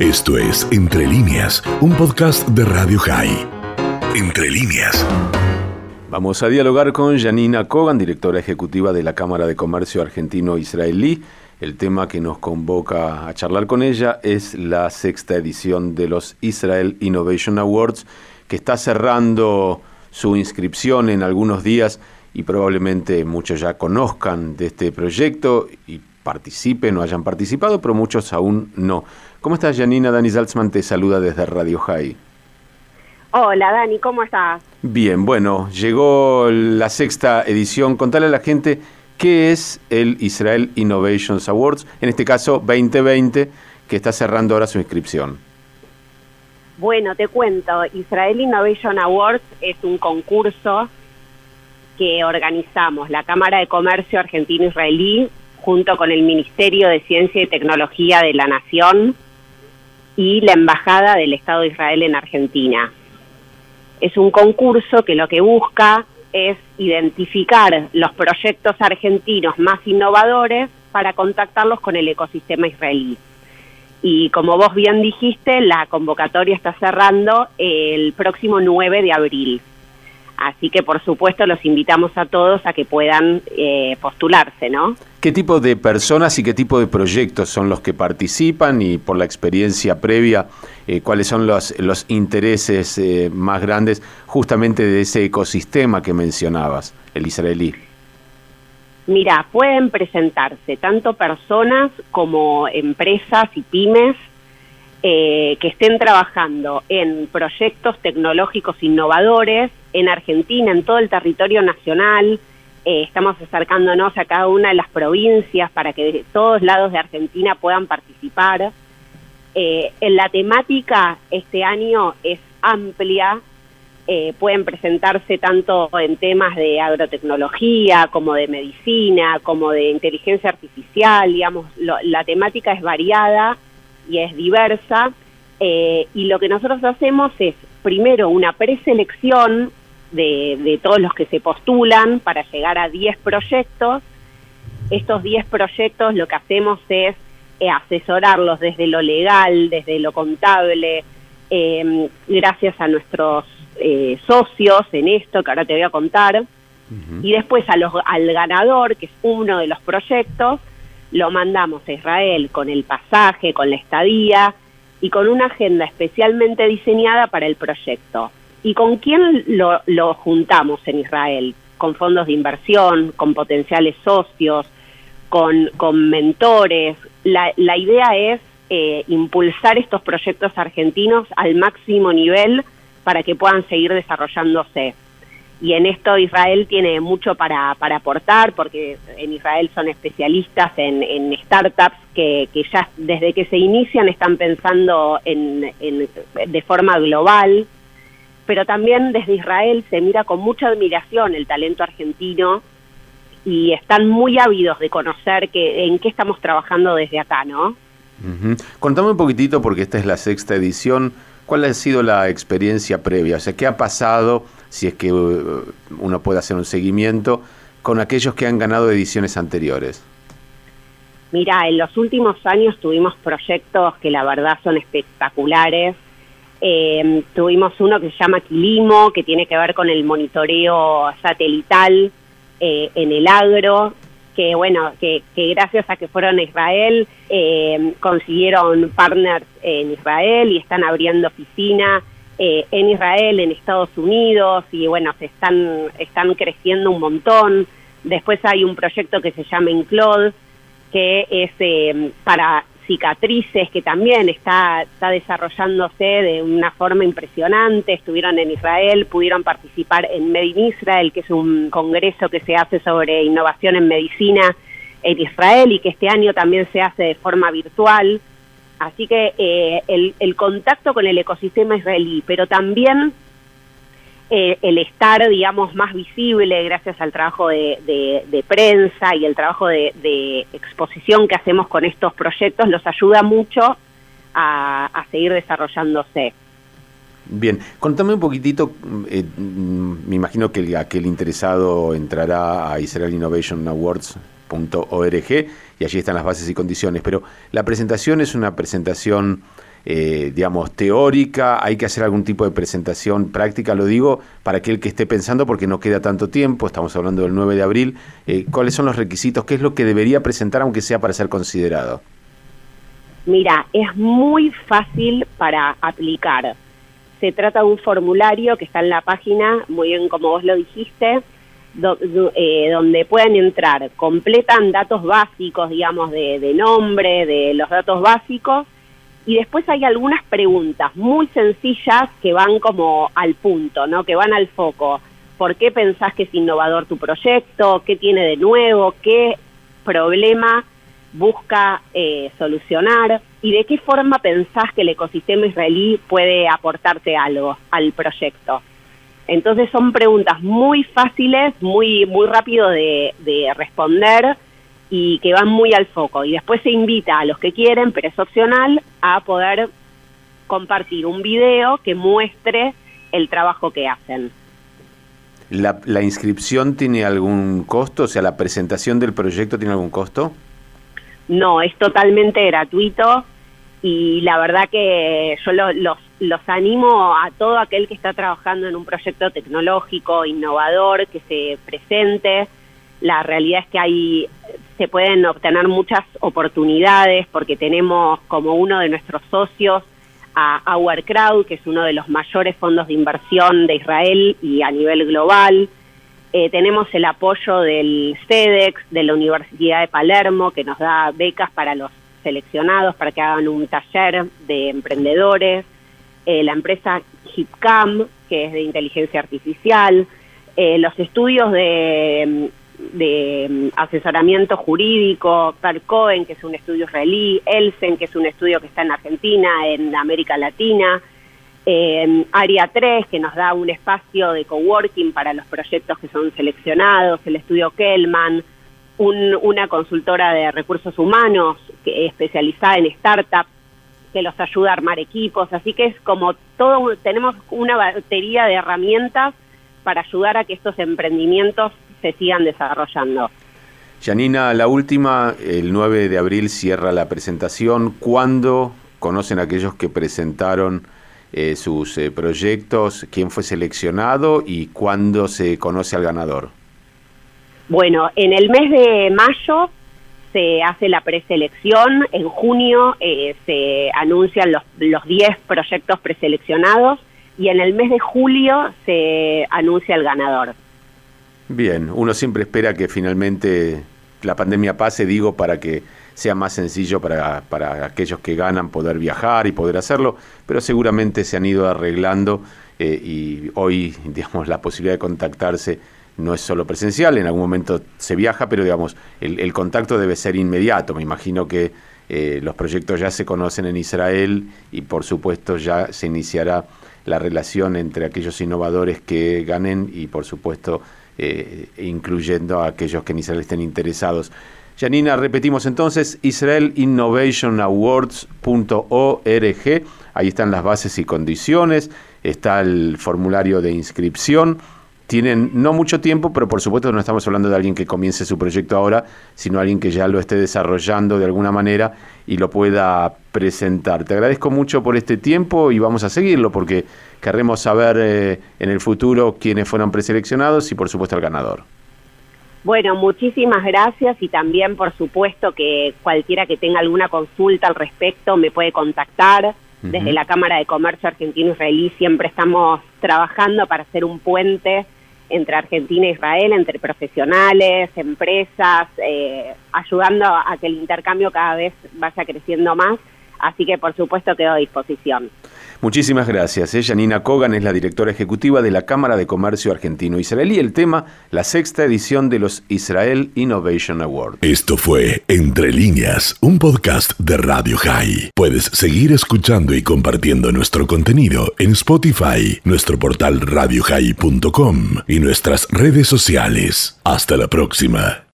Esto es Entre líneas, un podcast de Radio High. Entre líneas. Vamos a dialogar con Janina Kogan, directora ejecutiva de la Cámara de Comercio Argentino-Israelí. El tema que nos convoca a charlar con ella es la sexta edición de los Israel Innovation Awards, que está cerrando su inscripción en algunos días y probablemente muchos ya conozcan de este proyecto y participen o hayan participado, pero muchos aún no. ¿Cómo estás, Janina? Dani Salzman te saluda desde Radio High. Hola Dani, ¿cómo estás? Bien, bueno, llegó la sexta edición. Contale a la gente qué es el Israel Innovations Awards, en este caso 2020, que está cerrando ahora su inscripción. Bueno, te cuento, Israel Innovation Awards es un concurso que organizamos la Cámara de Comercio Argentino-Israelí junto con el Ministerio de Ciencia y Tecnología de la Nación y la Embajada del Estado de Israel en Argentina. Es un concurso que lo que busca es identificar los proyectos argentinos más innovadores para contactarlos con el ecosistema israelí. Y como vos bien dijiste, la convocatoria está cerrando el próximo 9 de abril. Así que por supuesto los invitamos a todos a que puedan eh, postularse, ¿no? ¿Qué tipo de personas y qué tipo de proyectos son los que participan y por la experiencia previa, eh, cuáles son los, los intereses eh, más grandes justamente de ese ecosistema que mencionabas, el israelí? Mira, pueden presentarse tanto personas como empresas y pymes que estén trabajando en proyectos tecnológicos innovadores en Argentina, en todo el territorio nacional. Eh, estamos acercándonos a cada una de las provincias para que de todos lados de Argentina puedan participar. Eh, en la temática este año es amplia, eh, pueden presentarse tanto en temas de agrotecnología como de medicina, como de inteligencia artificial, digamos, la temática es variada y es diversa. y lo que nosotros hacemos es primero una preselección de, todos los que se postulan para llegar a 10 proyectos. Estos 10 proyectos lo que hacemos es eh, asesorarlos desde lo legal, desde lo contable, em, gracias a nuestros eh, socios en esto que ahora te voy a contar. Y después a los, al ganador, que es uno de los proyectos, lo mandamos a Israel con el pasaje, con la estadía y con una agenda especialmente diseñada para el proyecto. ¿Y con quién lo, lo juntamos en Israel? Con fondos de inversión, con potenciales socios, con, con mentores. La, la idea es eh, impulsar estos proyectos argentinos al máximo nivel para que puedan seguir desarrollándose. Y en esto Israel tiene mucho para, para aportar, porque en Israel son especialistas en, startups que, ya desde que se inician están pensando en, en, de forma global, pero también desde Israel se mira con mucha admiración el talento argentino y están muy ávidos de conocer que, en qué estamos trabajando desde acá, ¿no? Contame un poquitito, porque esta es la sexta edición, ¿cuál ha sido la experiencia previa? O sea, ¿qué ha pasado, si es que uh, uno puede hacer un seguimiento, con aquellos que han ganado ediciones anteriores? Mira, en los últimos años tuvimos proyectos que la verdad son espectaculares, eh, tuvimos uno que se llama Quilimo, que tiene que ver con el monitoreo satelital eh, en el agro, que bueno, que, gracias a que fueron a Israel eh, consiguieron partners en Israel y están abriendo oficina eh, en Israel, en Estados Unidos y bueno, se están, están creciendo un montón. Después hay un proyecto que se llama Inclod, que es para cicatrices que también está, está desarrollándose de una forma impresionante. Estuvieron en Israel, pudieron participar en Made in Israel, que es un congreso que se hace sobre innovación en medicina en Israel y que este año también se hace de forma virtual. Así que eh, el, el contacto con el ecosistema israelí, pero también eh, el estar, digamos, más visible gracias al trabajo de, prensa y el trabajo de, exposición que hacemos con estos proyectos, los ayuda mucho a, seguir desarrollándose. Bien, contame un poquitito, eh, me imagino que aquel interesado entrará a Israel Innovation Awards.org y allí están las bases y condiciones, pero la presentación es una presentación eh, digamos, teórica? ¿Hay que hacer algún tipo de presentación práctica? Lo digo para aquel que esté pensando porque no queda tanto tiempo, estamos hablando del 9 de abril. Eh, ¿Cuáles son los requisitos? ¿Qué es lo que debería presentar aunque sea para ser considerado? Mira, es muy fácil para aplicar. Se trata de un formulario que está en la página, muy bien como vos lo dijiste, eh, donde pueden entrar, completan datos básicos, digamos, de, nombre, de los datos básicos, y después hay algunas preguntas muy sencillas que van como al punto, ¿no? Que van al foco. ¿Por qué pensás que es innovador tu proyecto? ¿Qué tiene de nuevo? ¿Qué problema busca eh, solucionar? ¿Y de qué forma pensás que el ecosistema israelí puede aportarte algo al proyecto? Entonces son preguntas muy fáciles, muy, muy rápido de, responder y que van muy al foco. Y después se invita a los que quieren, pero es opcional, a poder compartir un video que muestre el trabajo que hacen. ¿La, ¿La, inscripción tiene algún costo? O sea, ¿la presentación del proyecto tiene algún costo? No, es totalmente gratuito y la verdad que yo los, los animo a todo aquel que está trabajando en un proyecto tecnológico, innovador, que se presente. La realidad es que hay, se pueden obtener muchas oportunidades porque tenemos como uno de nuestros socios a Our Crowd, que es uno de los mayores fondos de inversión de Israel y a nivel global. Eh, tenemos el apoyo del CEDEX, de la Universidad de Palermo, que nos da becas para los seleccionados para que hagan un taller de emprendedores, eh, la empresa HIPCAM, que es de inteligencia artificial, eh, los estudios de, de, asesoramiento jurídico, Percoen, que es un estudio israelí, Elsen, que es un estudio que está en Argentina, en América Latina, eh, Área 3, que nos da un espacio de coworking para los proyectos que son seleccionados, el estudio Kellman, una consultora de recursos humanos que, especializada en startups que los ayuda a armar equipos, así que es como todo, tenemos una batería de herramientas para ayudar a que estos emprendimientos se sigan desarrollando. Janina, la última, el 9 de abril cierra la presentación. ¿Cuándo conocen aquellos que presentaron eh, sus eh, proyectos? ¿Quién fue seleccionado y cuándo se conoce al ganador? Bueno, en el mes de mayo se hace la preselección, en junio eh, se anuncian los, los 10 proyectos preseleccionados y en el mes de julio se anuncia el ganador. Bien, uno siempre espera que finalmente la pandemia pase, digo, para que sea más sencillo para, para aquellos que ganan poder viajar y poder hacerlo, pero seguramente se han ido arreglando eh, y hoy, digamos, la posibilidad de contactarse no es solo presencial, en algún momento se viaja, pero digamos, el, contacto debe ser inmediato. Me imagino que eh, los proyectos ya se conocen en Israel y por supuesto ya se iniciará la relación entre aquellos innovadores que ganen y por supuesto eh, incluyendo a aquellos que en Israel estén interesados. Janina, repetimos entonces, israelinnovationawards.org, ahí están las bases y condiciones, está el formulario de inscripción tienen no mucho tiempo, pero por supuesto no estamos hablando de alguien que comience su proyecto ahora, sino alguien que ya lo esté desarrollando de alguna manera y lo pueda presentar. Te agradezco mucho por este tiempo y vamos a seguirlo porque querremos saber eh, en el futuro quiénes fueron preseleccionados y por supuesto el ganador. Bueno, muchísimas gracias y también por supuesto que cualquiera que tenga alguna consulta al respecto me puede contactar. Desde la Cámara de Comercio Argentino-Israelí siempre estamos trabajando para hacer un puente entre Argentina e Israel, entre profesionales, empresas, eh, ayudando a que el intercambio cada vez vaya creciendo más. Así que por supuesto quedo a disposición. Muchísimas gracias. Ella, Nina Kogan, es la directora ejecutiva de la Cámara de Comercio Argentino-Israelí. El tema, la sexta edición de los Israel Innovation Awards. Esto fue Entre Líneas, un podcast de Radio High. Puedes seguir escuchando y compartiendo nuestro contenido en Spotify, nuestro portal radiohigh.com y nuestras redes sociales. Hasta la próxima.